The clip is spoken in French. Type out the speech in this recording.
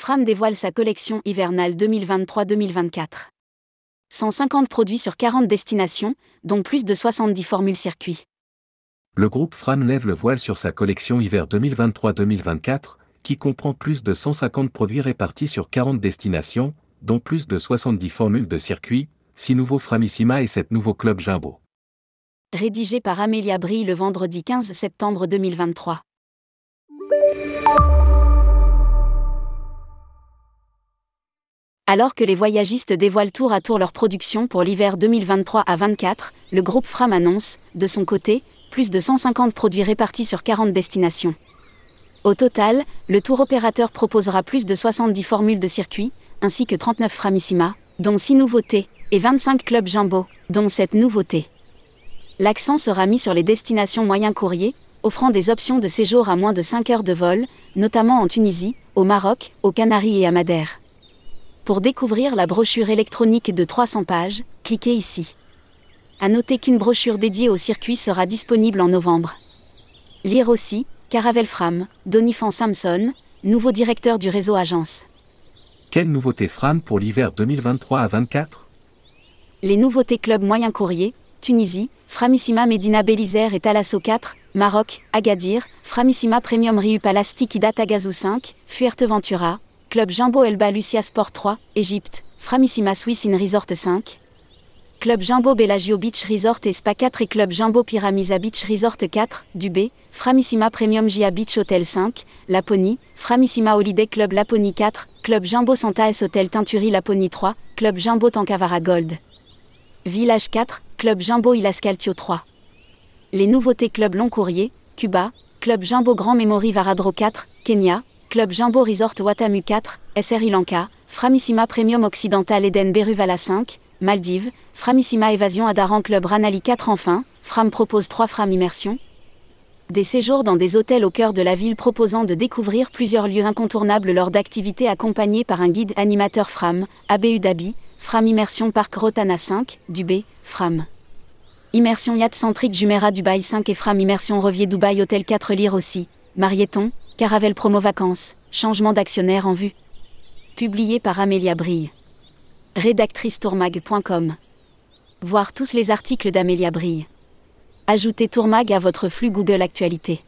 Fram dévoile sa collection hivernale 2023-2024. 150 produits sur 40 destinations, dont plus de 70 formules circuits. Le groupe Fram lève le voile sur sa collection hiver 2023-2024, qui comprend plus de 150 produits répartis sur 40 destinations, dont plus de 70 formules de circuit, 6 nouveaux Framissima et 7 nouveaux clubs Jumbo. Rédigé par Amélia Brie le vendredi 15 septembre 2023. Alors que les voyagistes dévoilent tour à tour leur production pour l'hiver 2023 à 24, le groupe Fram annonce, de son côté, plus de 150 produits répartis sur 40 destinations. Au total, le tour opérateur proposera plus de 70 formules de circuit, ainsi que 39 Framissima, dont 6 nouveautés, et 25 clubs Jumbo, dont 7 nouveautés. L'accent sera mis sur les destinations moyen courrier, offrant des options de séjour à moins de 5 heures de vol, notamment en Tunisie, au Maroc, aux Canaries et à Madère. Pour découvrir la brochure électronique de 300 pages, cliquez ici. À noter qu'une brochure dédiée au circuit sera disponible en novembre. Lire aussi, Caravelle Fram, Donifan Samson, nouveau directeur du réseau Agence. Quelle nouveauté Fram pour l'hiver 2023 à 24 Les nouveautés club moyen courrier, Tunisie, Framissima Medina Belizer et Talasso 4, Maroc, Agadir, Framissima Premium Riu Palastik Tagazu 5, Fuerteventura, Club Jumbo Elba Lucia Sport 3, Égypte, Framissima Swiss in Resort 5. Club Jumbo Bellagio Beach Resort et Spa 4 et Club Jumbo Pyramisa Beach Resort 4, Dubé, Framissima Premium Gia Beach Hotel 5, Laponie, Framissima Holiday Club Laponie 4, Club Jumbo Santa S Hotel Tinturi Laponie 3, Club Jumbo Tankavara Gold. Village 4, Club Jumbo Ilascaltio 3. Les nouveautés Club Long Courrier, Cuba, Club Jumbo Grand Memory Varadro 4, Kenya, Club Jumbo Resort Watamu 4, SRI Lanka, Framissima Premium Occidental Eden Beruvala 5, Maldives, Framissima Évasion Adaran Club Ranali 4 enfin, Fram propose 3 Fram Immersion. Des séjours dans des hôtels au cœur de la ville proposant de découvrir plusieurs lieux incontournables lors d'activités accompagnées par un guide animateur Fram, Abu Dhabi, Fram Immersion Parc Rotana 5, Dubé, Fram. Immersion Yacht Centrique Jumeirah Dubaï 5 et Fram Immersion Revier Dubaï Hôtel 4 Lire aussi, Marieton, Caravelle Promo Vacances, changement d'actionnaire en vue. Publié par Amélia Brille. Rédactrice tourmag.com. Voir tous les articles d'Amélia Brille. Ajoutez Tourmag à votre flux Google Actualité.